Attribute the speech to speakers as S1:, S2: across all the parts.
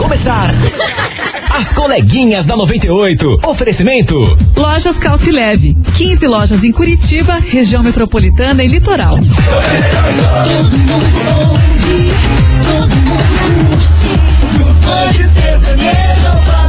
S1: começar. As coleguinhas da 98. Oferecimento.
S2: Lojas Calce Leve. 15 lojas em Curitiba, região metropolitana e litoral.
S3: Todo mundo ouve, todo mundo curte. Pode ser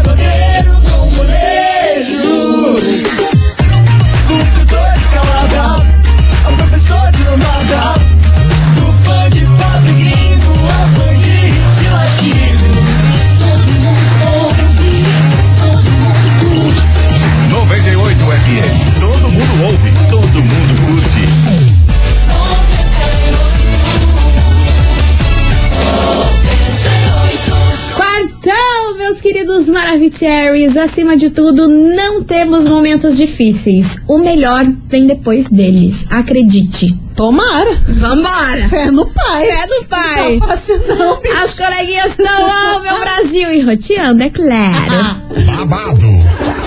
S4: Maravicheries. Acima de tudo, não temos momentos difíceis. O melhor vem depois deles. Acredite.
S5: Tomara.
S4: Vambora!
S5: Fé no pai.
S4: Fé no pai.
S5: Não tá fácil não, bicho.
S4: As coleguinhas estão ó, meu Brasil e roteando, é claro.
S6: Babado,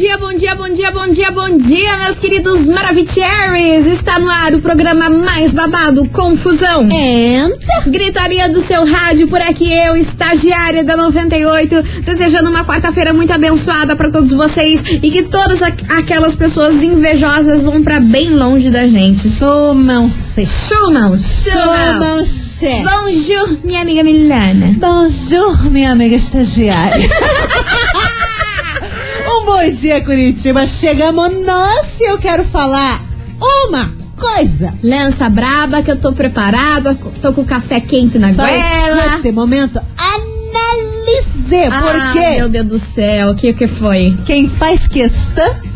S4: dia, bom dia, bom dia, bom dia, bom dia, meus queridos Maravicheries. Está no ar o programa mais babado, Confusão.
S5: Entra.
S4: Gritaria do seu rádio, por aqui eu, estagiária da 98, desejando uma quarta-feira muito abençoada para todos vocês e que todas aqu- aquelas pessoas invejosas vão para bem longe da gente.
S5: Sumam-se.
S4: Sumam, sumam.
S5: Sumam-se.
S4: Bonjour, minha amiga Milana.
S5: Bonjour, minha amiga estagiária. um bom dia, Curitiba. Chegamos nós e eu quero falar uma coisa.
S4: Lança braba que eu tô preparada, tô com o café quente na
S5: Só
S4: goela.
S5: escute, momento. Analisê.
S4: Ah,
S5: Porque
S4: meu Deus do céu, o que que foi?
S5: quem faz questão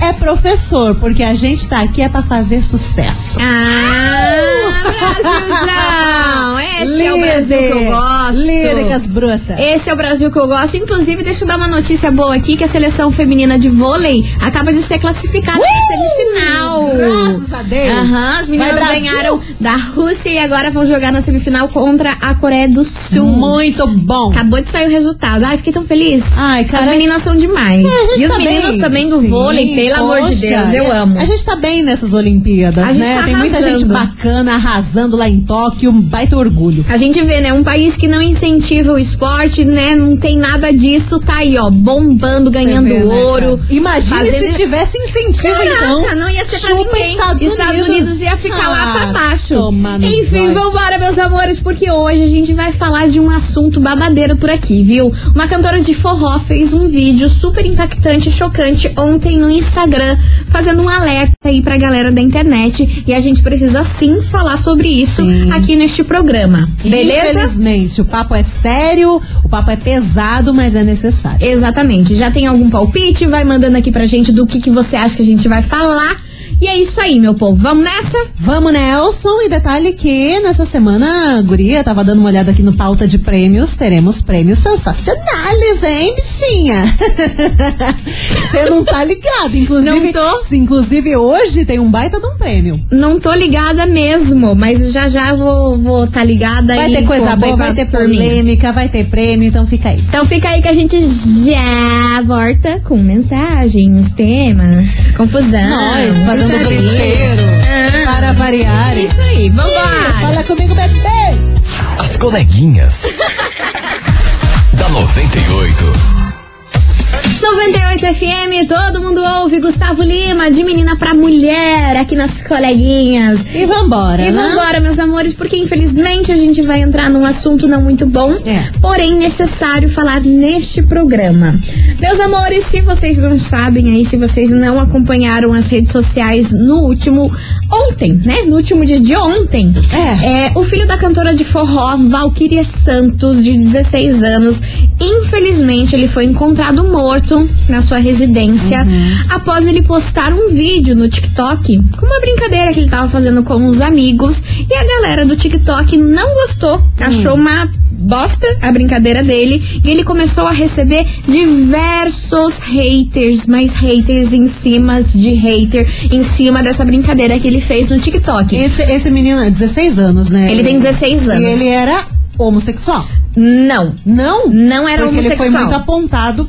S5: É professor. Porque a gente tá aqui é pra fazer sucesso.
S4: ah Brasilzão! Esse é o Brasil que eu gosto.
S5: Líricas brutas.
S4: Esse é o Brasil que eu gosto. Inclusive, deixa eu dar uma notícia boa aqui, que a seleção feminina de vôlei acaba de ser classificada na semifinal.
S5: Graças a Deus.
S4: Aham, as meninas ganharam da Rússia e agora vão jogar na semifinal contra a Coreia do Sul.
S5: Muito bom.
S4: Acabou de sair o resultado. Ai, fiquei tão feliz.
S5: Ai, cara,
S4: As meninas são demais.
S5: É,
S4: e os
S5: tá
S4: meninos
S5: bem.
S4: também do
S5: Sim,
S4: vôlei, pelo amor de
S5: poxa,
S4: Deus, eu
S5: é,
S4: amo.
S5: A gente tá bem nessas Olimpíadas,
S4: A
S5: né?
S4: tá
S5: Tem muita gente bacana arrasando lá em Tóquio, um baita orgulho.
S4: A gente vê, né? Um país que não incentiva o esporte, né? Não tem nada disso, tá aí, ó, bombando, ganhando
S5: vê, né,
S4: ouro.
S5: cara? Imagine
S4: fazendo-
S5: se tivesse incentivo,
S4: Caraca,
S5: então.
S4: não ia ser pra ninguém.
S5: Estados Unidos.
S4: ia ficar lá
S5: Ah,
S4: pra baixo.
S5: toma no
S4: Enfim,
S5: zóio.
S4: vambora, meus amores, porque hoje a gente vai falar de um assunto babadeiro por aqui, viu? Uma cantora de forró fez um vídeo super impactante e chocante ontem no Instagram, fazendo um alerta aí pra galera da internet. E a gente precisa sim falar sobre isso
S5: Sim.
S4: aqui neste programa. Beleza?
S5: Infelizmente, o papo é sério, o papo é pesado, mas é necessário.
S4: Exatamente. Já tem algum palpite? Vai mandando aqui pra gente do que, que você acha que a gente vai falar. E é isso aí, meu povo. Vamos nessa?
S5: Vamos, Nelson. E detalhe que nessa semana, a Guria tava dando uma olhada aqui no pauta de prêmios. Teremos prêmios sensacionais, hein, bichinha? Você não tá ligado. Inclusive,
S4: Não tô.
S5: Inclusive, hoje tem um baita de um prêmio.
S4: Não tô ligada mesmo, mas já já vou vou tá ligada
S5: Vai ter coisa boa, vai ter polêmica, vai ter prêmio, então fica aí.
S4: Então fica aí que a gente já volta com mensagens, temas, confusão.
S5: Nós fazendo
S4: Ah.
S5: para variar.
S4: Isso aí, vambora!
S5: Fala comigo, bebê!
S1: As coleguinhas. da 98.
S4: 98 FM, todo mundo ouve Gustavo Lima, de menina pra mulher, aqui nas coleguinhas.
S5: E vambora,
S4: E
S5: né?
S4: vambora, meus amores, porque infelizmente a gente vai entrar num assunto não muito bom,
S5: É.
S4: porém necessário falar neste programa. Meus amores, se vocês não sabem aí, se vocês não acompanharam as redes sociais no último ontem, né? No último dia de ontem,
S5: É.
S4: o filho da cantora de forró, Valkyria Santos, de 16 anos, infelizmente ele foi encontrado morto na sua residência após ele postar um vídeo no TikTok com uma brincadeira que ele tava fazendo com os amigos e a galera do TikTok não gostou, achou uma bosta a brincadeira dele e ele começou a receber diversos haters, mas haters em cima de hater, em cima dessa brincadeira que ele fez no TikTok.
S5: Esse, esse menino é 16 anos, né?
S4: Ele tem 16 anos.
S5: E ele era homossexual.
S4: Não.
S5: Não?
S4: Não era
S5: Porque ele foi
S4: homossexual.
S5: muito apontado.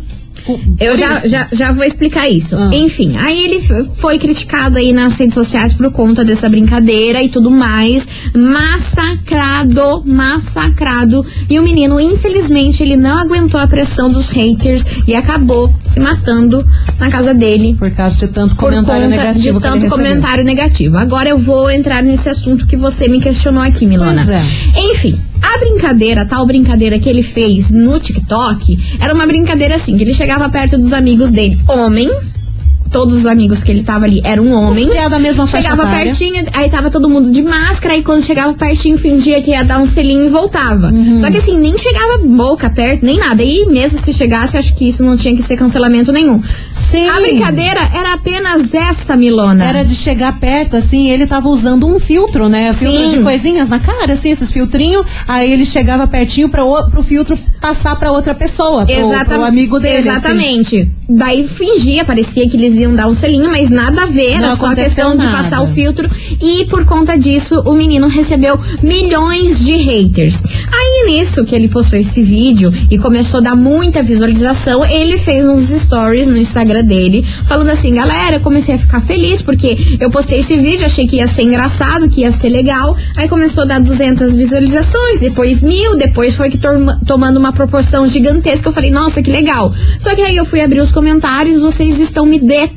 S4: Eu já, já, já vou explicar isso.
S5: Ah.
S4: Enfim, aí ele foi criticado aí nas redes sociais por conta dessa brincadeira e tudo mais. Massacrado, massacrado. E o menino, infelizmente, ele não aguentou a pressão dos haters e acabou se matando na casa dele.
S5: Por causa de tanto comentário negativo
S4: de tanto comentário negativo. Agora eu vou entrar nesse assunto que você me questionou aqui, Milona.
S5: Pois é.
S4: Enfim, a brincadeira, a tal brincadeira que ele fez no TikTok, era uma brincadeira assim, que ele chegava perto dos amigos dele, homens. Todos os amigos que ele tava ali eram homens.
S5: que é da mesma faixa
S4: Chegava
S5: etária.
S4: pertinho, aí tava todo mundo de máscara, e quando chegava pertinho, fingia que ia dar um selinho e voltava.
S5: Uhum.
S4: Só que assim, nem chegava boca perto, nem nada. E mesmo se chegasse, acho que isso não tinha que ser cancelamento nenhum.
S5: Sim.
S4: A brincadeira era apenas essa, Milona.
S5: Era de chegar perto, assim, ele tava usando um filtro, né? Filtro
S4: Sim.
S5: de coisinhas na cara, assim, esses filtrinhos. Aí ele chegava pertinho pra o, pro filtro passar pra outra pessoa, pro,
S4: Exata-
S5: pro amigo dele. assim.
S4: Exatamente. Daí fingia, parecia que eles iam dar um selinho, mas nada a ver, era
S5: Não
S4: só a
S5: aconteceu
S4: questão de
S5: nada.
S4: passar o filtro. E por conta disso, o menino recebeu milhões de haters. Aí nisso que ele postou esse vídeo e começou a dar muita visualização, ele fez uns stories no Instagram dele, falando assim: galera, eu comecei a ficar feliz porque eu postei esse vídeo, achei que ia ser engraçado, que ia ser legal. Aí começou a dar 200 visualizações, depois mil, depois foi que tomando uma proporção gigantesca. Eu falei, nossa, que legal. Só que aí eu fui abrir os comentários, vocês estão me detonando,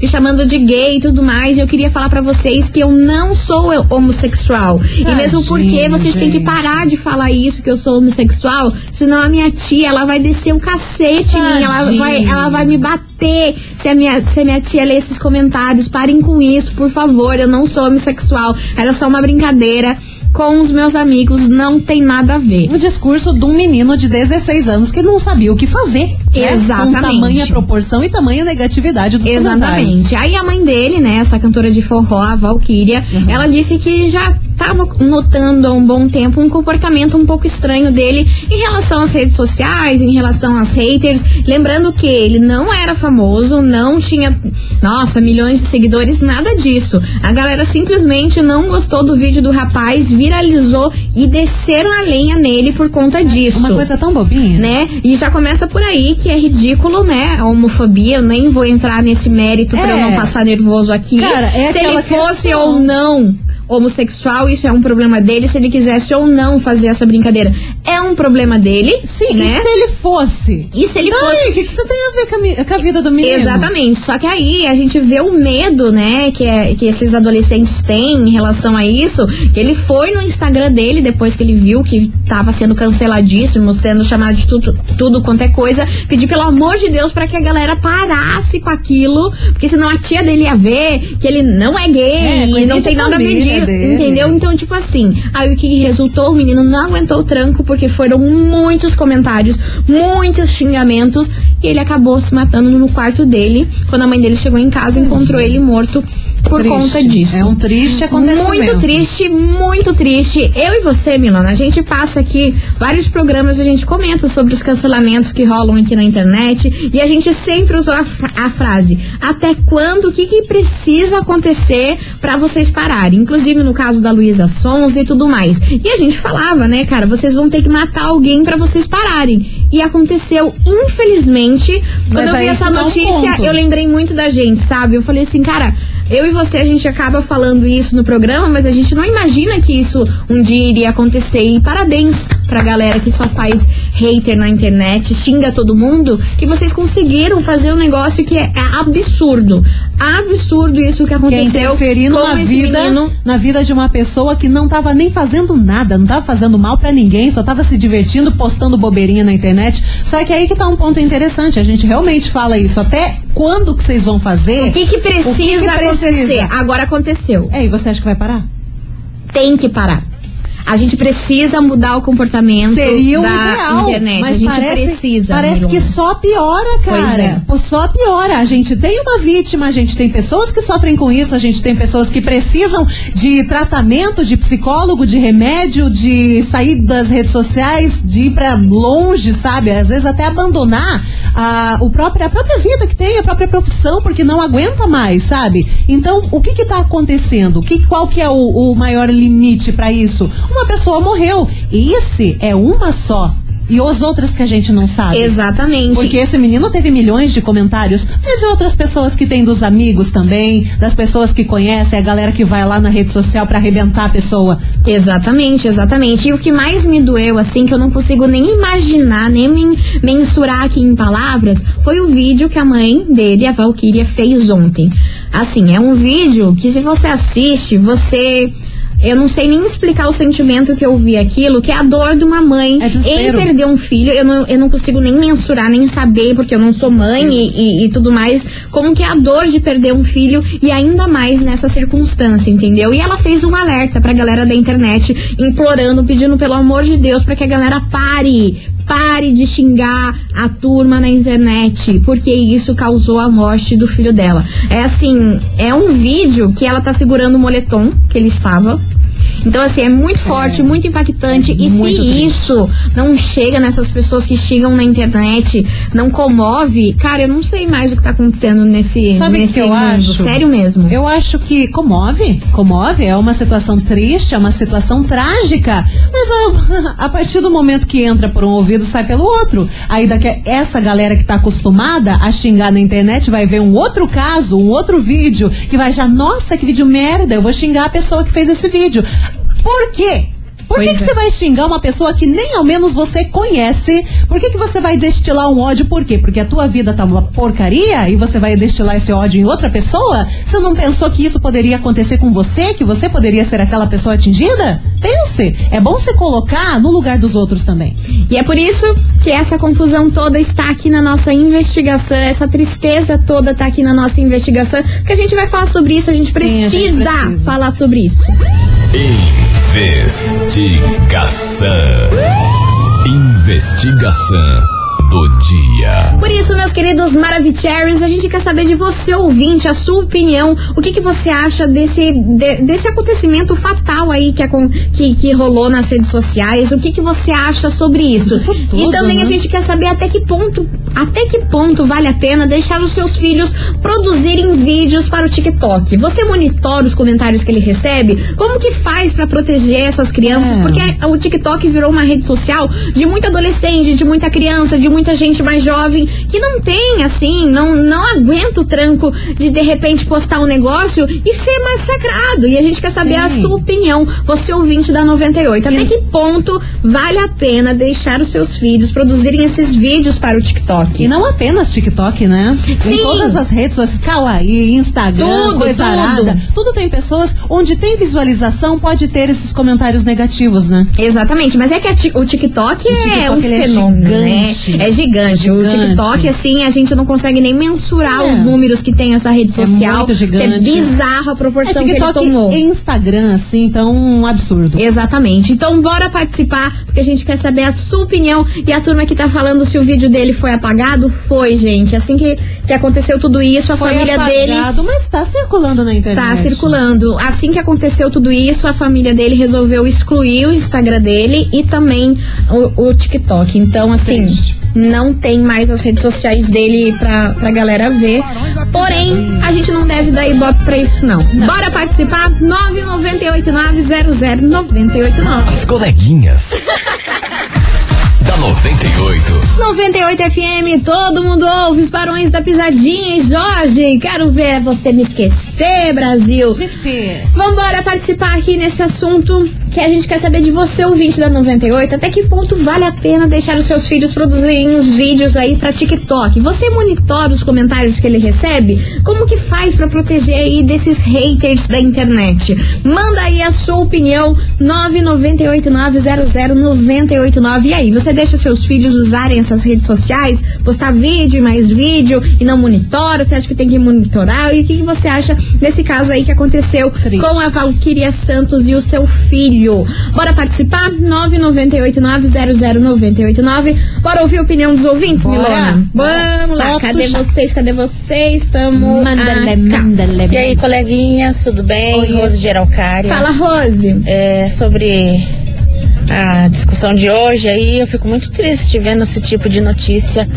S4: me chamando de gay e tudo mais. E eu queria falar pra vocês que eu não sou homossexual. e mesmo porque vocês têm que
S5: gente.
S4: parar de falar isso, que eu sou homossexual, senão a minha tia, ela vai descer o cacete em mim, ela vai, ela vai me bater se a, minha, se a minha tia ler esses comentários. Parem com isso, por favor, eu não sou homossexual. Era só uma brincadeira com os meus amigos, não tem nada a ver.
S5: Um discurso de um menino de 16 anos que não sabia o que fazer. né?
S4: Exatamente.
S5: Com tamanha proporção e tamanha negatividade dos.
S4: Exatamente. Aí a mãe dele, né, essa cantora de forró, a Valkyria,
S5: Uhum.
S4: ela disse que já estava notando há um bom tempo um comportamento um pouco estranho dele em relação às redes sociais, em relação às haters. Lembrando que ele não era famoso, não tinha, nossa, milhões de seguidores, nada disso. A galera simplesmente não gostou do vídeo do rapaz, viralizou e desceram a lenha nele por conta disso
S5: Uma coisa tão bobinha.
S4: né? E já começa por aí que é ridículo, né? A homofobia, eu nem vou entrar nesse mérito pra eu
S5: É.
S4: não passar nervoso aqui.
S5: Cara, é
S4: Se ele fosse
S5: questão.
S4: ou não homossexual, isso é um problema dele. Se ele quisesse ou não fazer essa brincadeira, é um problema dele.
S5: Sim,
S4: né?
S5: e se ele fosse?
S4: E se ele
S5: Daí,
S4: fosse
S5: o que, que você tem a ver com a, com a vida do menino?
S4: Exatamente. Só que aí a gente vê o medo, né, que, é, que esses adolescentes têm em relação a isso. Ele foi no Instagram dele, depois que ele viu que tava sendo canceladíssimo, sendo chamado de tudo, tudo quanto é coisa, pedir pelo amor de Deus pra que a galera parasse com aquilo, porque senão a tia dele ia ver que ele não é gay
S5: É,
S4: e não tem nada a
S5: família dele.
S4: entendeu? Então, tipo assim, aí o que resultou, o menino não aguentou o tranco, porque foram muitos comentários, muitos xingamentos, e ele acabou se matando no quarto dele. Quando a mãe dele chegou em casa, encontrou ele morto por
S5: Triste.
S4: conta disso.
S5: É um triste acontecimento.
S4: Muito triste, muito triste. Eu e você, Milana, a gente passa aqui vários programas, a gente comenta sobre os cancelamentos que rolam aqui na internet e a gente sempre usou a, a frase: até quando, o que, que precisa acontecer pra vocês pararem? Inclusive no caso da Luísa Sons e tudo mais. E a gente falava, né, cara, vocês vão ter que matar alguém pra vocês pararem. E aconteceu, infelizmente, quando
S5: Mas
S4: eu vi essa
S5: um
S4: notícia,
S5: ponto.
S4: eu lembrei muito da gente, sabe? Eu falei assim, cara, eu e você, a gente acaba falando isso no programa, mas a gente não imagina que isso um dia iria acontecer. E parabéns pra galera que só faz hater na internet, xinga todo mundo, que vocês conseguiram fazer um negócio que é absurdo. Absurdo isso que
S5: Que é
S4: aconteceu
S5: interferindo
S4: com
S5: na vida,
S4: menino.
S5: na vida de uma pessoa que não tava nem fazendo nada, não tava fazendo mal pra ninguém, só tava se divertindo, postando bobeirinha na internet. Só que aí que tá um ponto interessante, a gente realmente fala isso. Até quando que vocês vão fazer?
S4: O que que precisa
S5: O que que
S4: acontecer?
S5: precisa?
S4: Agora aconteceu.
S5: É, e você acha que vai parar?
S4: tem que parar. A gente precisa mudar o comportamento
S5: Seria o
S4: da
S5: ideal,
S4: internet.
S5: mas
S4: a gente
S5: parece,
S4: precisa.
S5: parece que só piora, cara.
S4: é.
S5: Pô, Só piora. A gente tem uma vítima, a gente tem pessoas que sofrem com isso, a gente tem pessoas que precisam de tratamento, de psicólogo, de remédio, de sair das redes sociais, de ir pra longe, sabe? Às vezes até abandonar a, o próprio, a própria vida que tem, a própria profissão, porque não aguenta mais, sabe? Então, o que que tá acontecendo? O que, qual que é o, o maior limite pra isso? Uma pessoa morreu. E esse é uma só. E os outras que a gente não sabe.
S4: Exatamente.
S5: Porque esse menino teve milhões de comentários, mas e outras pessoas que tem dos amigos também, das pessoas que conhecem, a galera que vai lá na rede social pra arrebentar a pessoa.
S4: Exatamente, exatamente. E o que mais me doeu, assim, que eu não consigo nem imaginar, nem men- mensurar aqui em palavras, foi o vídeo que a mãe dele, a Valkyria, fez ontem. Assim, é um vídeo que se você assiste, você. Eu não sei nem explicar o sentimento que eu vi aquilo, que é a dor de uma mãe
S5: É
S4: em perder um filho. Eu não, eu não consigo nem mensurar, nem saber, porque eu não sou mãe e, e- e tudo mais, como que é a dor de perder um filho e ainda mais nessa circunstância, entendeu? E ela fez um alerta pra galera da internet, implorando, pedindo pelo amor de Deus pra que a galera pare. Pare de xingar a turma na internet, porque isso causou a morte do filho dela. É assim, é um vídeo que ela tá segurando o moletom que ele estava. Então, assim, é muito forte, muito impactante. e se
S5: muito triste.
S4: isso não chega nessas pessoas que xingam na internet, não comove, cara, eu não sei mais o que tá acontecendo nesse,
S5: Sabe
S4: nesse
S5: que eu
S4: mundo.
S5: acho?
S4: Sério mesmo.
S5: Eu acho que comove, comove, é uma situação triste, é uma situação trágica. Mas ó, a partir do momento que entra por um ouvido, sai pelo outro. Aí daqui, essa galera que tá acostumada a xingar na internet vai ver um outro caso, um outro vídeo, que vai já, nossa, que vídeo merda, eu vou xingar a pessoa que fez esse vídeo. Por quê? Por que, que
S4: é.
S5: você vai xingar uma pessoa que nem ao menos você conhece? Por que, que você vai destilar um ódio? Por quê? Porque a tua vida tá uma porcaria e você vai destilar esse ódio em outra pessoa? Você não pensou que isso poderia acontecer com você? Que você poderia ser aquela pessoa atingida? Pense. É bom você colocar no lugar dos outros também.
S4: E é por isso que essa confusão toda está aqui na nossa investigação, essa tristeza toda está aqui na nossa investigação, que a gente vai falar sobre isso, a gente,
S5: Sim, a
S4: precisa,
S5: gente precisa.
S4: falar sobre isso.
S1: Investigação. Investigação do dia.
S4: Por isso, meus queridos Maravicheries, a gente quer saber de você, ouvinte, a sua opinião. O que, que você acha desse, de- desse acontecimento fatal aí que, acon- que, que rolou nas redes sociais? O que, que você acha sobre isso?
S5: Isso tudo,
S4: e também
S5: né?
S4: a gente quer saber até que ponto, até que ponto vale a pena deixar os seus filhos produzirem vídeos para o TikTok. Você monitora os comentários que ele recebe? Como que faz para proteger essas crianças?
S5: É.
S4: Porque o TikTok virou uma rede social de muito adolescente, de muita criança, de muita gente mais jovem que não tem, assim, não, não aguenta o tranco de de repente postar um negócio e ser massacrado. E a gente quer saber a
S5: Sim.
S4: sua opinião, você ouvinte da 98. Até que ponto vale a pena deixar os seus filhos produzirem esses vídeos para o TikTok?
S5: E não apenas TikTok, né?
S4: Sim.
S5: Em todas as redes sociais, Kawaii, Instagram,
S4: Tudo,
S5: coisa
S4: tudo.
S5: arada. Tudo tem pessoas onde tem visualização, pode ter esses comentários negativos, né?
S4: Exatamente, mas é que a o TikTok, é
S5: TikTok,
S4: um
S5: é
S4: fenômeno,
S5: gigante.
S4: né? É gigante. O
S5: Gigante.
S4: TikTok, assim, a gente não consegue nem mensurar
S5: É.
S4: os números que tem essa rede
S5: É
S4: social.
S5: muito gigante.
S4: É bizarro a
S5: É
S4: proporção que ele
S5: TikTok
S4: tomou.
S5: Instagram, assim, então um absurdo.
S4: Exatamente. Então bora participar, porque a gente quer saber a sua opinião. E a turma que tá falando se o vídeo dele foi apagado, foi, gente. Assim que, que aconteceu tudo isso, a
S5: Foi
S4: família dele
S5: apagado, mas tá circulando na internet.
S4: Tá circulando. Assim que aconteceu tudo isso, a família dele resolveu excluir o Instagram dele e também o, o TikTok. Então, assim. Não tem mais as redes sociais dele pra, pra galera ver. Porém, a gente não deve dar ibope pra isso, não. Bora participar? 998900989.
S1: As coleguinhas. da 98.
S4: 98 FM, todo mundo ouve os barões da pisadinha. E Jorge, quero ver você me esquecer, Brasil.
S5: Difícil.
S4: Vambora participar aqui nesse assunto que a gente quer saber de você, ouvinte da 98, até que ponto vale a pena deixar os seus filhos produzirem os vídeos aí pra TikTok? Você monitora os comentários que ele recebe? Como que faz pra proteger aí desses haters da internet? Manda aí a sua opinião, 998900989. E aí, você deixa seus filhos usar usarem essas redes sociais, postar vídeo e mais vídeo e não monitora? Você acha que tem que monitorar? E o que, que você acha desse caso aí que aconteceu
S5: Triste.
S4: com a Valquíria Santos e o seu filho? Bora participar? 998900989. Bora ouvir a opinião dos ouvintes,
S5: Bora.
S4: Milona? Vamos lá, cadê
S5: chá.
S4: vocês? Cadê vocês? Tamo
S5: Mandale, mandale.
S7: E aí, coleguinhas, tudo bem? Rose de Araucária.
S4: Fala, Rose.
S7: É, sobre a discussão de hoje aí, eu fico muito triste vendo esse tipo de notícia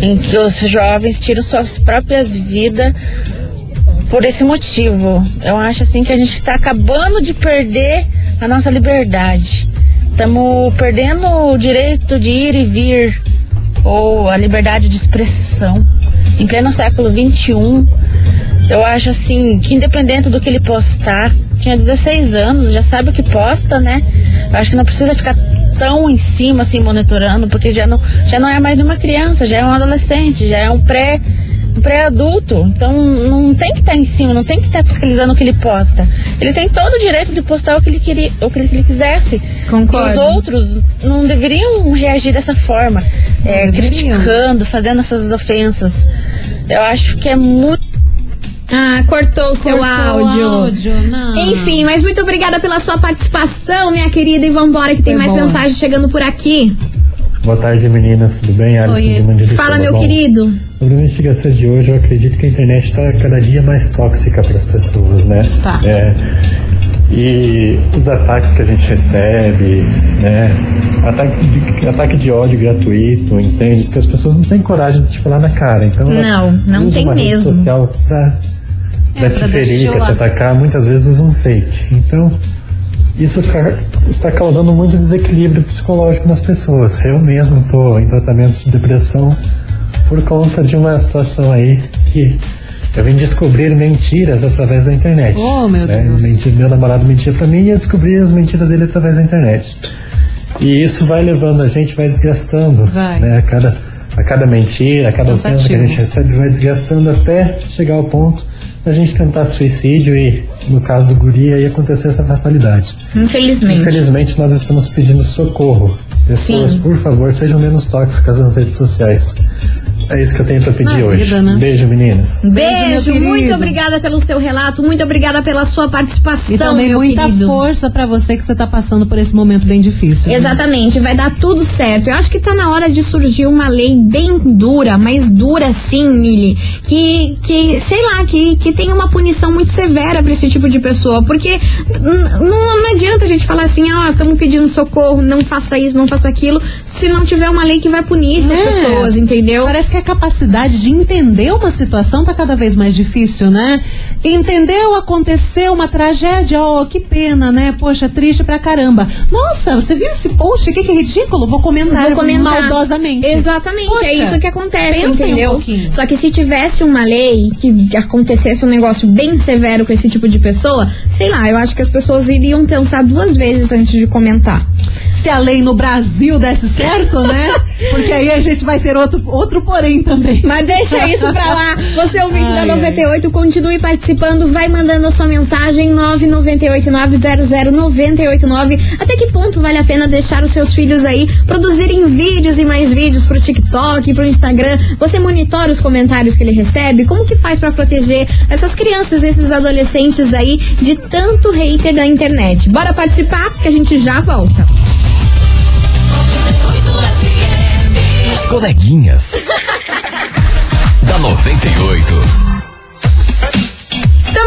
S7: em que os jovens tiram suas próprias vidas por esse motivo. Eu acho assim que a gente está acabando de perder a nossa liberdade. Estamos perdendo o direito de ir e vir ou a liberdade de expressão. Em pleno século XXI, eu acho assim que independente do que ele postar, tinha 16 anos, já sabe o que posta, né? Eu acho que não precisa ficar tão em cima assim monitorando, porque já não, já não é mais uma criança, já é um adolescente, já é um pré pré-adulto. Então não tem que estar em cima, não tem que estar fiscalizando o que ele posta. Ele tem todo o direito de postar o que ele queria, o que ele quisesse.
S4: Concordo.
S7: E os outros não deveriam reagir dessa forma, é, criticando, fazendo essas ofensas. Eu acho que é muito
S4: Ah, cortou o seu áudio.
S5: áudio, não.
S4: Enfim, mas muito obrigada pela sua participação, minha querida. E vambora, que tem
S5: Foi
S4: mais
S5: bom.
S4: mensagem chegando por aqui.
S8: Boa tarde, meninas. Tudo bem? Alisson
S5: Oi.
S8: de Mandirituba.
S4: Fala, meu querido.
S8: Sobre a investigação de hoje, eu acredito que a internet está cada dia mais tóxica para as pessoas, né?
S5: Tá.
S8: É, e os ataques que a gente recebe, né? Ataque de, ataque de ódio gratuito, entende? Porque as pessoas não têm coragem de te falar na cara. Então
S4: Não, não tem
S8: uma rede
S4: mesmo.
S8: social para
S5: É,
S8: te ferir, para te atacar. Muitas vezes usam fake. Então isso está causando muito desequilíbrio psicológico nas pessoas. Eu mesmo estou em tratamento de depressão por conta de uma situação aí que eu vim descobrir mentiras através da internet.
S5: Oh, meu
S8: né?
S5: Deus.
S8: Menti- meu namorado mentia pra mim e eu descobri as mentiras dele através da internet. E isso vai levando a gente, vai desgastando.
S5: Vai.
S8: Né? A, cada, a cada mentira, a cada ofensa que a gente recebe, vai desgastando até chegar ao ponto da gente tentar suicídio e, no caso do guri, aí acontecer essa fatalidade.
S4: Infelizmente.
S8: Infelizmente, nós estamos pedindo socorro. Pessoas,
S4: Sim.
S8: por favor, sejam menos tóxicas nas redes sociais. É isso que eu tenho pra pedir
S5: Na
S8: hoje.
S5: vida, né?
S8: Beijo, meninas.
S4: Beijo,
S5: Beijo,
S4: muito obrigada pelo seu relato, muito obrigada pela sua participação,
S5: E também
S4: meu
S5: muita
S4: querido.
S5: força pra você que você tá passando por esse momento bem difícil. viu?
S4: Exatamente, vai dar tudo certo. Eu acho que tá na hora de surgir uma lei bem dura, mas dura sim, Mili. Que, que sei lá, que, que tenha uma punição muito severa pra esse tipo de pessoa. Porque não, não adianta a gente falar assim, ah, estamos pedindo socorro, não faça isso, não faça aquilo, se não tiver uma lei que vai punir essas
S5: É.
S4: pessoas, entendeu?
S5: Parece que a capacidade de entender uma situação tá cada vez mais difícil, né? Entendeu? Aconteceu uma tragédia, oh, que pena, né? Poxa, triste pra caramba. Nossa, você viu esse post aqui que é ridículo? Vou comentar,
S4: Vou comentar.
S5: maldosamente.
S4: Exatamente,
S5: Poxa,
S4: é isso que acontece,
S5: um
S4: entendeu?
S5: pouquinho.
S4: Só que se tivesse uma lei que acontecesse um negócio bem severo com esse tipo de pessoa, sei lá, eu acho que as pessoas iriam pensar duas vezes antes de comentar.
S5: Se a lei no Brasil desse certo, né? Porque aí a gente vai ter outro, outro porém também.
S4: Mas deixa isso pra lá. Você é ouvinte
S5: Ai,
S4: da 98, continue participando, vai mandando a sua mensagem 998900989. Até que ponto vale a pena deixar os seus filhos aí produzirem vídeos e mais vídeos pro TikTok, pro Instagram? Você monitora os comentários que ele recebe? Como que faz pra proteger essas crianças, esses adolescentes aí de tanto hater da internet? Bora participar que a gente já volta.
S1: As coleguinhas. da 98.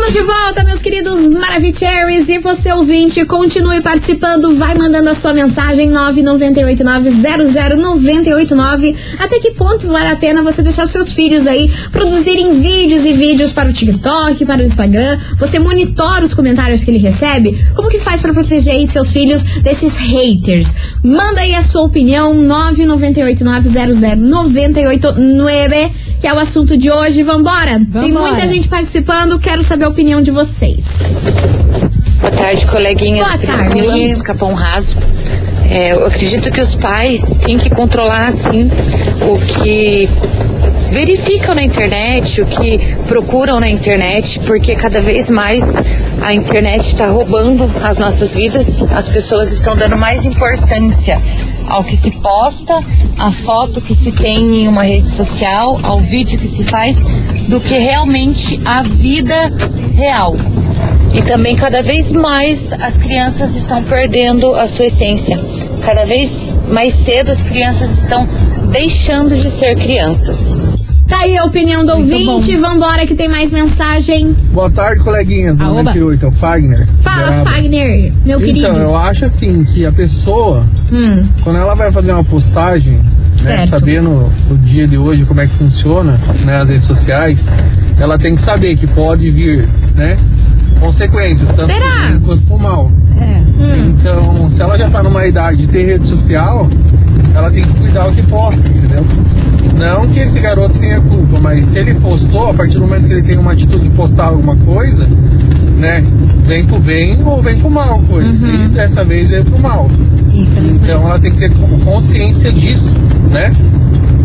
S4: Estamos de volta, meus queridos Maravicheries. E você, ouvinte, continue participando. Vai mandando a sua mensagem 998900989. Até que ponto vale a pena você deixar seus filhos aí produzirem vídeos e vídeos para o TikTok, para o Instagram? Você monitora os comentários que ele recebe? Como que faz para proteger aí seus filhos desses haters? Manda aí a sua opinião 998900989, que é o assunto de hoje. Vambora! Tem
S5: Vambora.
S4: muita gente participando, quero saber a opinião de vocês.
S9: Boa tarde, coleguinhas.
S4: Boa tarde.
S9: Priscila, Capão Raso. É, eu acredito que os pais têm que controlar, assim, o que verificam na internet, o que procuram na internet, porque cada vez mais a internet está roubando as nossas vidas. As pessoas estão dando mais importância ao que se posta, à foto que se tem em uma rede social, ao vídeo que se faz, do que realmente a vida real. E também cada vez mais as crianças estão perdendo a sua essência. Cada vez mais cedo as crianças estão deixando de ser crianças.
S4: Tá aí a opinião do ouvinte. Vambora que tem mais mensagem.
S10: Boa tarde, coleguinhas.
S4: Aoba.
S10: 98, é o Fagner.
S4: Fala. Fagner, meu querido.
S10: Então, eu acho assim que a pessoa,
S4: Hum,
S10: quando ela vai fazer uma postagem, né, sabendo o dia de hoje como é que funciona né, as redes sociais, ela tem que saber que pode vir, né? Consequências, tanto
S4: Será?
S10: bem quanto pro mal.
S4: hum.
S10: Então, se ela já tá numa idade de ter rede social, ela tem que cuidar o que posta, entendeu? Não que esse garoto tenha culpa, mas se ele postou, a partir do momento que ele tem uma atitude de postar alguma coisa, né? Vem pro bem ou vem pro mal, coisa. E dessa vez veio pro mal. Então ela tem que ter consciência disso, né?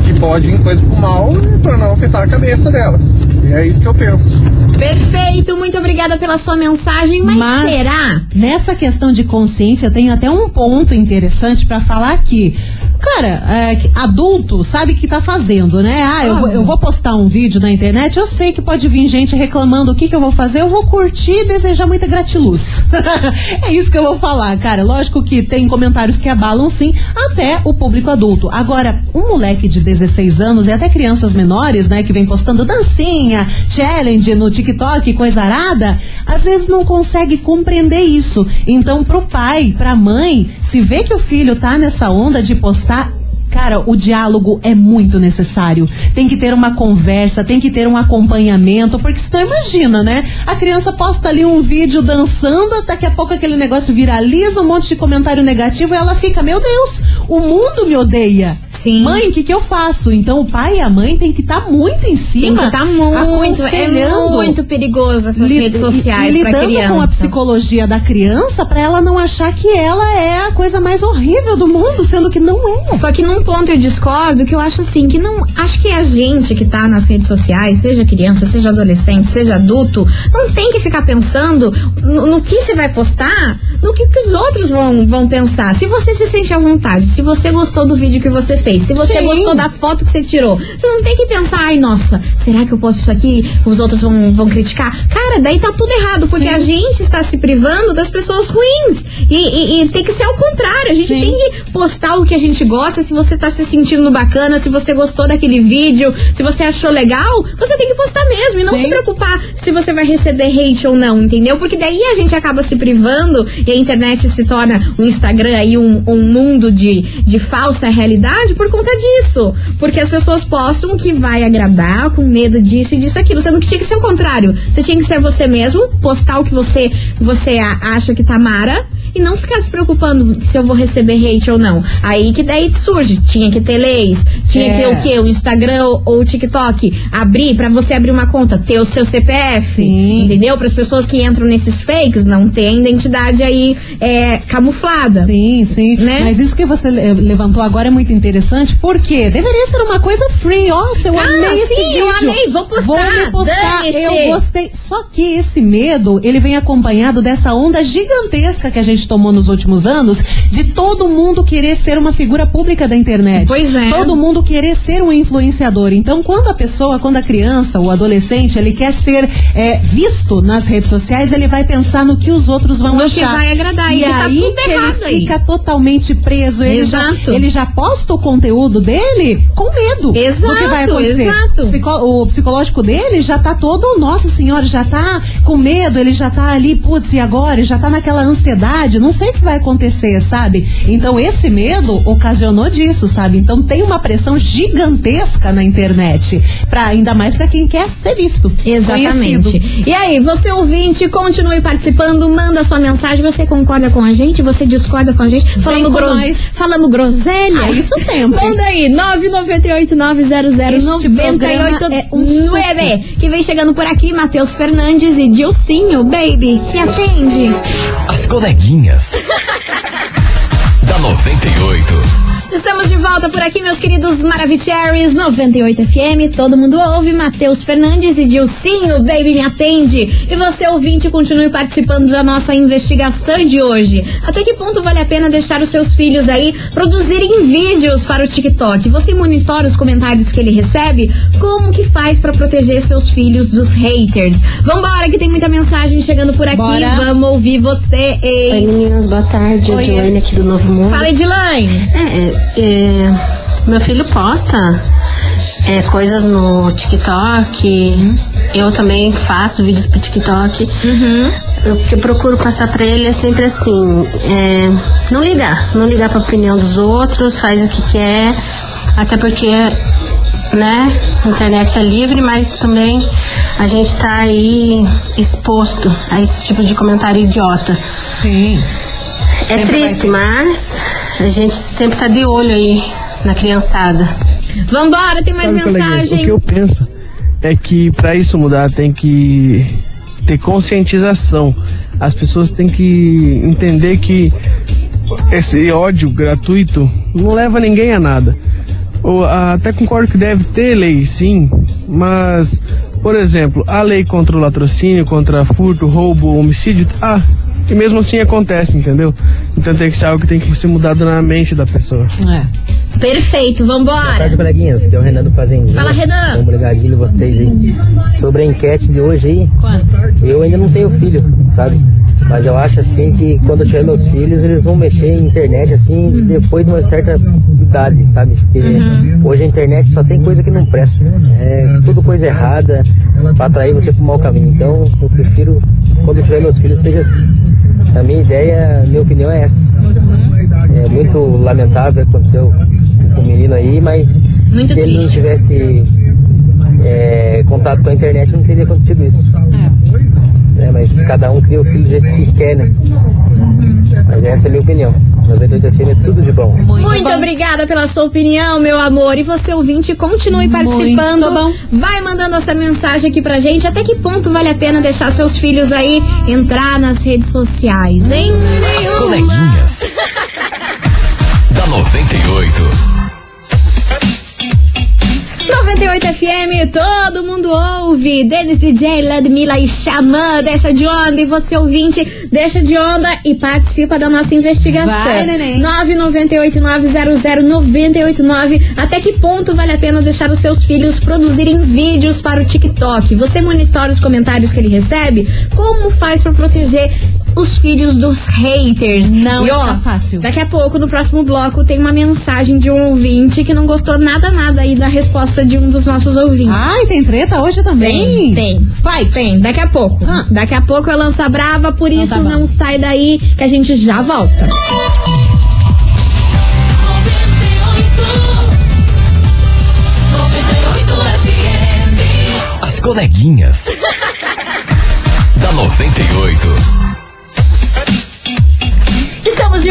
S10: Que pode vir coisa pro mal para não afetar a cabeça delas. E é isso que eu penso.
S4: Perfeito, muito obrigada pela sua mensagem. Mas, será?
S5: Nessa questão de consciência, eu tenho até um ponto interessante pra falar aqui. Cara, é, adulto sabe o que tá fazendo, né? Ah, eu, vou- eu vou postar um vídeo na internet, eu sei que pode vir gente reclamando o que, que eu vou fazer, eu vou curtir e desejar muita gratiluz. é isso que eu vou falar, cara. Lógico que tem comentários que abalam sim, até o público adulto. Agora, um moleque de 16 anos e até crianças menores, né, que vem postando dancinha, challenge no TikTok, coisa arada, às vezes não consegue compreender isso. Então, pro pai, pra mãe, se vê que o filho tá nessa onda de postar bisa Cara, o diálogo é muito necessário. Tem que ter uma conversa, tem que ter um acompanhamento, porque senão imagina, né? A criança posta ali um vídeo dançando, daqui a pouco aquele negócio viraliza, um monte de comentário negativo e ela fica, meu Deus, o mundo me odeia.
S4: Sim.
S5: Mãe, o que, que eu faço? Então o pai e a mãe tem que estar muito em
S4: Tem
S5: cima.
S4: que estar muito, é muito perigoso essas
S5: Li-
S4: redes sociais
S5: e, lidando
S4: criança.
S5: com a psicologia da criança pra ela não achar que ela é a coisa mais horrível do mundo, sendo que não é.
S4: Só que ponto eu discordo que eu acho assim, que não. Acho que a gente que tá nas redes sociais, seja criança, seja adolescente, seja adulto, não tem que ficar pensando no, no que você vai postar, no que, que os outros vão, vão pensar. Se você se sente à vontade, se você gostou do vídeo que você fez, se você
S5: Sim.
S4: gostou da foto que você tirou, você não tem que pensar, ai, nossa, será que eu posto isso aqui? Os outros vão, vão criticar? Cara, daí tá tudo errado, porque
S5: Sim.
S4: a gente está se privando das pessoas ruins. E, e- e tem que ser ao contrário. A gente
S5: Sim.
S4: tem que postar o que a gente gosta, se você tá se sentindo bacana, se você gostou daquele vídeo, se você achou legal, você tem que postar mesmo e não
S5: Sim.
S4: se preocupar se você vai receber hate ou não, entendeu? Porque daí a gente acaba se privando e a internet se torna o Instagram aí um, um mundo de, de falsa realidade por conta disso. Porque as pessoas postam o que vai agradar com medo disso e disso aquilo, sendo que tinha que ser o contrário. Você tinha que ser você mesmo, postar o que você, você acha que tá mara e não ficar se preocupando se eu vou receber hate ou não. Aí que daí surge, tinha que ter leis, tinha que ter
S5: É.
S4: o quê? O Instagram ou, o TikTok abrir pra você abrir uma conta, ter o seu CPF,
S5: Sim.
S4: entendeu? Para as pessoas que entram nesses fakes não ter a identidade aí é, camuflada.
S5: Sim, sim.
S4: Né?
S5: Mas isso que você le- levantou agora é muito interessante, porque deveria ser uma coisa free. Nossa, eu
S4: Ah,
S5: amei esse
S4: sim, eu
S5: vídeo.
S4: amei, vou postar,
S5: Vou postar. Eu gostei. Só que esse medo, ele vem acompanhado dessa onda gigantesca que a gente tomou nos últimos anos de todo mundo querer ser uma figura pública da internet.
S4: Pois é.
S5: Todo mundo querer ser um influenciador. Então, quando a pessoa, quando a criança, o adolescente, ele quer ser é, visto nas redes sociais, ele vai pensar no que os outros vão
S4: No que
S5: achar.
S4: vai agradar. E
S5: E
S4: que tá
S5: aí
S4: tudo
S5: que
S4: errado
S5: ele
S4: aí.
S5: fica totalmente preso. Ele já,
S4: Exato.
S5: ele já posta o conteúdo dele com medo
S4: Exato,
S5: do que vai acontecer.
S4: exato.
S5: O, psicó- o psicológico dele já tá todo, nossa senhora, já tá com medo, ele já tá ali, putz, e agora? Ele já tá naquela ansiedade, não sei o que vai acontecer, sabe? Então esse medo ocasionou disso, sabe? Então tem uma pressão gigantesca na internet, pra, ainda mais pra quem quer ser visto.
S4: Exatamente.
S5: conhecido.
S4: E aí, você ouvinte, continue participando, manda sua mensagem. Você concorda com a gente? Você discorda com a gente? Falando,
S5: com
S4: gros...
S5: nós.
S4: Falando groselha?
S5: Ah, isso sempre.
S4: Manda aí, 998 900
S5: Este programa é um
S4: 989. Que vem chegando por aqui, Matheus Fernandes e Dilcinho, baby. Me atende.
S1: As coleguinhas. da 98.
S4: Estamos de volta por aqui, meus queridos Maravicheries 98 FM. Todo mundo ouve. Matheus Fernandes e Dilcinho, baby, me atende. E você, ouvinte, continue participando da nossa investigação de hoje. Até que ponto vale a pena deixar os seus filhos aí produzirem vídeos para o TikTok? Você monitora os comentários que ele recebe? Como que faz para proteger seus filhos dos haters? Vambora, que tem muita mensagem chegando por aqui.
S5: Bora.
S4: Vamos ouvir você,
S11: Oi meninas, boa tarde.
S4: Oi.
S11: Edilane aqui do Novo Mundo.
S4: Fala, Edilane.
S11: É, é, meu filho posta é, coisas no TikTok. Eu também faço vídeos pro TikTok. O que eu procuro passar pra ele é sempre assim: é, não ligar, não ligar pra opinião dos outros, faz o que quer, até porque, né, a internet é livre, mas também a gente tá aí exposto a esse tipo de comentário idiota.
S5: Sim.
S11: É triste, mas a gente sempre tá de olho aí na criançada.
S4: Vambora, tem mais
S12: Sabe, coleguinhas, O
S4: mensagem.
S12: que eu penso é que para isso mudar tem que ter conscientização. As pessoas têm que entender que esse ódio gratuito não leva ninguém a nada. Ou, ah, até concordo que deve ter lei, sim, mas, por exemplo, a lei contra o latrocínio, contra furto, roubo, homicídio, ah, e mesmo assim acontece, entendeu? Então tem que ser algo que tem que ser mudado na mente da pessoa.
S5: É.
S4: Perfeito,
S13: Boa
S4: vambora.
S13: tarde, coleguinhas. Aqui é o Renan do Fazendinho.
S4: Fala, Renan.
S13: Vamos ligadinho em vocês aí. Sobre a enquete de hoje aí,
S5: Quanto?
S13: eu ainda não tenho filho, sabe? Mas eu acho assim que quando eu tiver meus filhos, eles vão mexer em internet assim depois de uma certa idade, sabe? Porque hoje a internet só tem coisa que não presta. É tudo coisa errada pra atrair você pro mau caminho. Então eu prefiro quando eu tiver meus filhos seja assim. A minha ideia, minha opinião é essa. É muito lamentável o que aconteceu com o menino aí, mas
S4: Muito
S13: se ele não
S4: triste.
S13: tivesse é, contato com a internet, não teria acontecido isso. É, mas cada um cria o filho do jeito que quer, né? Mas essa é a minha opinião. 98 FM é tudo de bom.
S4: Muito obrigada pela sua opinião, meu amor. E você, ouvinte, continue participando.
S5: bom.
S4: Vai mandando essa mensagem aqui pra gente. Até que ponto vale a pena deixar seus filhos aí entrar nas redes sociais, hein?
S1: As coleguinhas. da 98.
S4: 98 FM, todo mundo ouve. Denis DJ, Ludmilla e Xamã, deixa de onda. E você, ouvinte, deixa de onda e participa da nossa investigação.
S5: Vai, neném.
S4: 998900989. Até que ponto vale a pena deixar os seus filhos produzirem vídeos para o TikTok? Você monitora os comentários que ele recebe? Como faz pra proteger os filhos dos haters?
S5: Não
S4: e, ó,
S5: está fácil.
S4: Daqui a pouco, no próximo bloco, tem uma mensagem de um ouvinte que não gostou nada, nada aí da resposta de um dos nossos ouvintes.
S5: Ai, tem treta hoje também?
S4: Tem, tem.
S5: Fight.
S4: Tem, daqui a pouco.
S5: Ah.
S4: Daqui a pouco eu lanço a brava, por
S5: Então
S4: isso
S5: tá
S4: não sai daí que a gente já volta.
S1: As coleguinhas. da 98.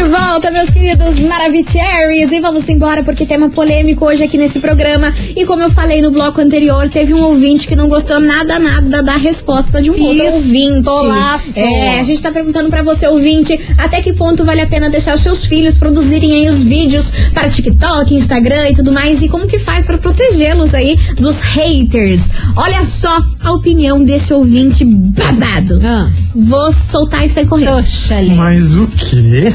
S4: De volta, meus queridos Maravicheries, e vamos embora porque tema polêmico hoje aqui nesse programa. E como eu falei no bloco anterior, teve um ouvinte que não gostou nada, nada da resposta de um outro ouvinte.
S5: Pistolaço.
S4: É, a gente tá perguntando pra você, ouvinte, até que ponto vale a pena deixar os seus filhos produzirem aí os vídeos para TikTok, Instagram e tudo mais, e como que faz pra protegê-los aí dos haters. Olha só a opinião desse ouvinte babado.
S5: Ah.
S4: Vou soltar isso aí correndo.
S5: Oxalê.
S14: Mas o quê?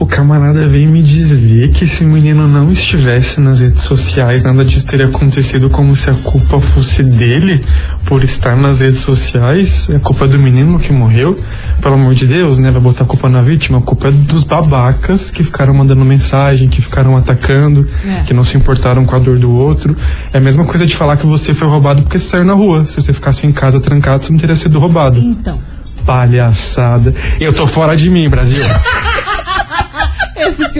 S14: O camarada veio me dizer que se o menino não estivesse nas redes sociais, nada disso teria acontecido como se a culpa fosse dele por estar nas redes sociais. É culpa do menino que morreu. Pelo amor de Deus, né? Vai botar a culpa na vítima. A culpa é dos babacas que ficaram mandando mensagem, que ficaram atacando,
S5: É.
S14: que não se importaram com a dor do outro. É a mesma coisa de falar que você foi roubado porque você saiu na rua. Se você ficasse em casa trancado, você não teria sido roubado.
S5: Então.
S14: Palhaçada. Eu tô fora de mim, Brasil.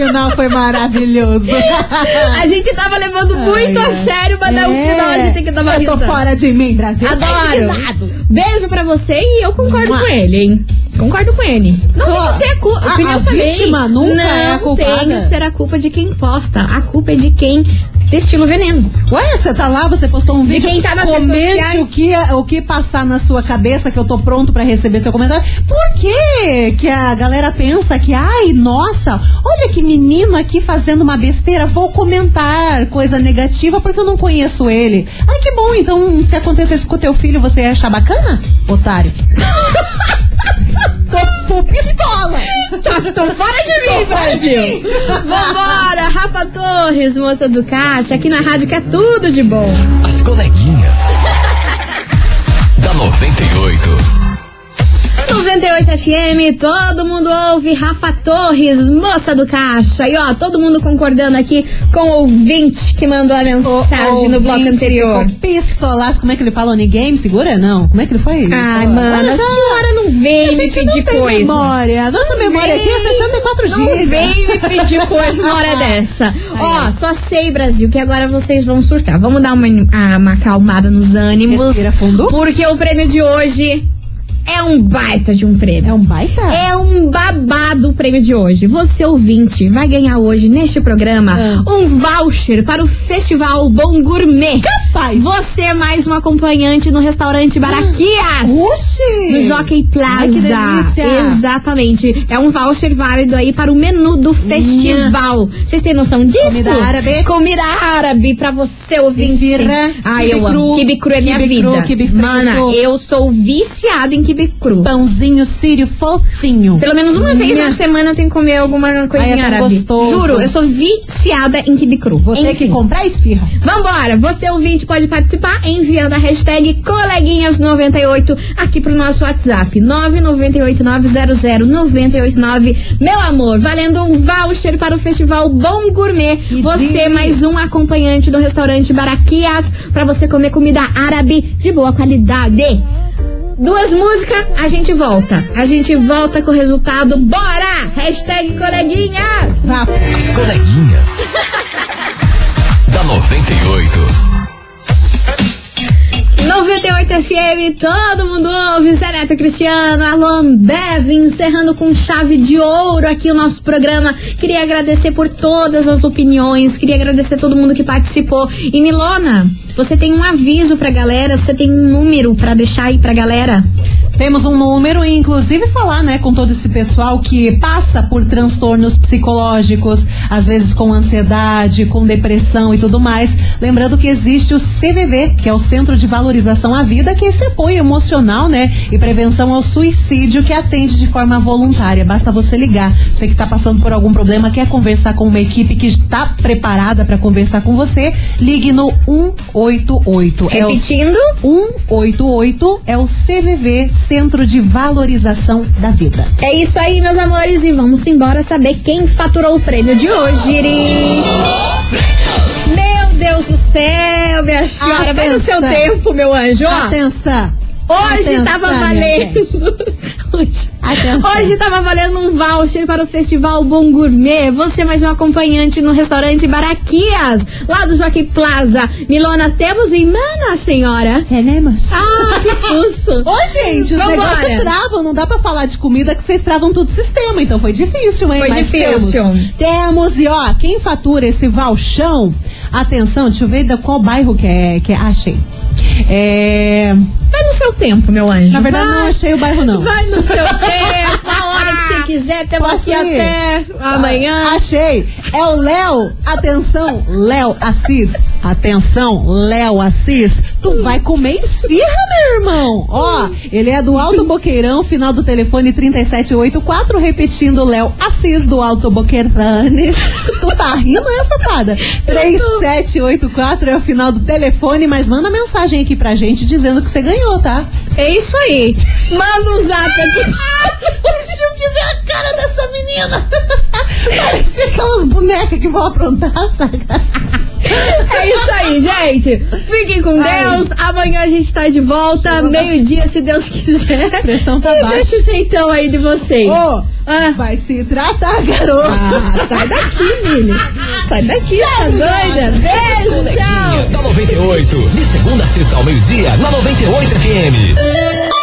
S5: Final foi maravilhoso.
S4: A gente tava levando muito
S5: Ai,
S4: a sério, mas no
S5: É.
S4: final a gente tem que dar uma
S5: Eu tô
S4: risada.
S5: fora de mim, Brasil. Tá
S4: Adoro.
S5: indignado.
S4: Beijo pra você e eu concordo
S5: Mua.
S4: com ele, hein? Concordo com ele. Não tem que ser a culpa.
S5: A- a vítima nunca
S4: não
S5: é a culpada.
S4: tem que ser a culpa de quem posta. A culpa é de quem Destilo Veneno.
S5: Ué, você tá lá, você postou um
S4: De
S5: vídeo.
S4: quem tá nas
S5: Comente o que, o que passar na sua cabeça, que eu tô pronto pra receber seu comentário. Por que que a galera pensa que, ai, nossa, olha que menino aqui fazendo uma besteira, vou comentar coisa negativa porque eu não conheço ele. Ai, que bom, então se acontecesse com o teu filho, você ia achar bacana? Otário. tô, pistola.
S4: Tô, tô fora de mim, Brasil. Vambora, Rafa Torres, moça do caixa, aqui na rádio que é tudo de bom.
S1: As coleguinhas. da 98.
S4: 98 FM, todo mundo ouve Rafa Torres, moça do caixa. E ó, todo mundo concordando aqui com o ouvinte que mandou a mensagem no bloco anterior.
S5: Pistolaço, como é que ele fala? Onigame? Segura? Não. Como é que ele foi?
S4: Ai, mano,
S5: "Olha
S4: a senhora não vem
S5: a
S4: me pedir
S5: não
S4: coisa.
S5: memória. Nossa memória aqui é 64
S4: Não
S5: gigas.
S4: vem me pedir coisa uma hora dessa. Ó, só sei, Brasil, que agora vocês vão surtar. Vamos dar uma, uma acalmada nos ânimos.
S5: Respira fundo.
S4: Porque o prêmio de hoje é um baita de um prêmio.
S5: É um baita?
S4: É um babado o prêmio de hoje. Você, ouvinte, vai ganhar hoje, neste programa,
S5: Ah.
S4: um voucher para o Festival Bom Gourmet.
S5: Capaz.
S4: Você é mais um acompanhante no restaurante Baraquias.
S5: Oxi!
S4: No Jockey Plaza.
S5: Ai, que delícia.
S4: Exatamente. É um voucher válido aí para o menu do festival. Vocês têm noção disso?
S5: Comida árabe.
S4: Comida árabe pra você, ouvinte.
S5: Esfirra,
S4: Ai, eu amo. Quibe cru é minha vida.
S5: cru, frito.
S4: Mana, eu sou viciada em cru.
S5: Pãozinho sírio fofinho.
S4: Pelo menos uma vez
S5: Minha-
S4: na semana eu tenho que comer alguma coisinha
S5: Ai, é
S4: árabe.
S5: gostoso.
S4: Juro, eu sou viciada em quibe cru.
S5: Vou ter que
S4: Enfim.
S5: comprar esfirra.
S4: Vambora! Você ouvinte pode participar enviando a hashtag coleguinhas98 aqui pro nosso WhatsApp 998900989. Meu amor, valendo um voucher para o Festival Bom Gourmet.
S5: E
S4: você
S5: de-
S4: mais um acompanhante do restaurante Baraquias para você comer comida árabe de boa qualidade. Duas músicas, a gente volta. A gente volta com o resultado. Bora! Hashtag coleguinhas!
S1: As coleguinhas. da 98.
S4: 98 FM, todo mundo ouve, Neto Cristiano, Alon Bev, encerrando com chave de ouro aqui o nosso programa. Queria agradecer por todas as opiniões, queria agradecer todo mundo que participou. E Milona, você tem um aviso pra galera, você tem um número pra deixar aí pra galera?
S5: Temos um número e inclusive falar, né, com todo esse pessoal que passa por transtornos psicológicos, às vezes com ansiedade, com depressão e tudo mais. Lembrando que existe o CVV, que é o Centro de Valorização à Vida, que é esse apoio emocional, né, e prevenção ao suicídio que atende de forma voluntária. Basta você ligar. Você que está passando por algum problema, quer conversar com uma equipe que está preparada para conversar com você, ligue no 188. É o
S4: Repetindo,
S5: 188 é o CVV, Centro de Valorização da Vida.
S4: é isso aí, meus amores, e vamos embora saber quem faturou o prêmio de hoje. Iri. Meu Deus do céu, minha senhora, vai no seu tempo, meu anjo. Ó,
S5: Atenção!
S4: Hoje
S5: Atenção,
S4: tava valendo. Hoje,
S5: Atenção.
S4: hoje tava valendo um voucher para o Festival Bom Gourmet. Você mais um acompanhante no restaurante Baraquias, lá do Joaquim Plaza. Milona, temos em mana, senhora.
S5: Tenemos.
S4: Ah, que susto.
S5: Ô, gente, os
S4: Vambora.
S5: negócios travam. Não dá pra falar de comida que vocês travam todo o sistema. Então foi difícil, hein?
S4: Foi
S5: Mas
S4: difícil.
S5: Temos, temos. E ó, quem fatura esse valchão, atenção, deixa eu ver da qual bairro que é. Que é achei. É.
S4: Vai no seu tempo, meu anjo.
S5: Na verdade,
S4: vai,
S5: não achei o bairro, não.
S4: Vai no seu tempo, a hora que você quiser. Temos
S5: Posso
S4: aqui até amanhã.
S5: Achei. É o Léo. Atenção, Léo Assis. Atenção, Léo Assis. Tu vai comer esfirra, meu irmão. Ó, ele é do Alto Boqueirão, final do telefone 3784, repetindo Léo Assis do Alto Boqueiranes. Tu tá rindo, é, safada? 3784 é o final do telefone, mas manda mensagem aqui pra gente dizendo que você ganhou, tá?
S4: É isso aí. Manda um zap aqui.
S5: Deixa eu ver a cara dessa menina. Parece aquelas bonecas que vão aprontar, saca?
S4: É isso aí, gente. Fiquem com
S5: Ai.
S4: Deus. Amanhã a gente tá de volta, meio-dia, se Deus quiser.
S5: Pressão tá
S4: e
S5: baixa.
S4: desse jeitão aí de vocês.
S5: Ô,
S4: Ah.
S5: vai se tratar, garota.
S4: Ah, sai daqui, Mili. Sai daqui, tá doida? Beijo, tchau.
S1: da 98. De segunda a sexta ao meio-dia, na 98 FM.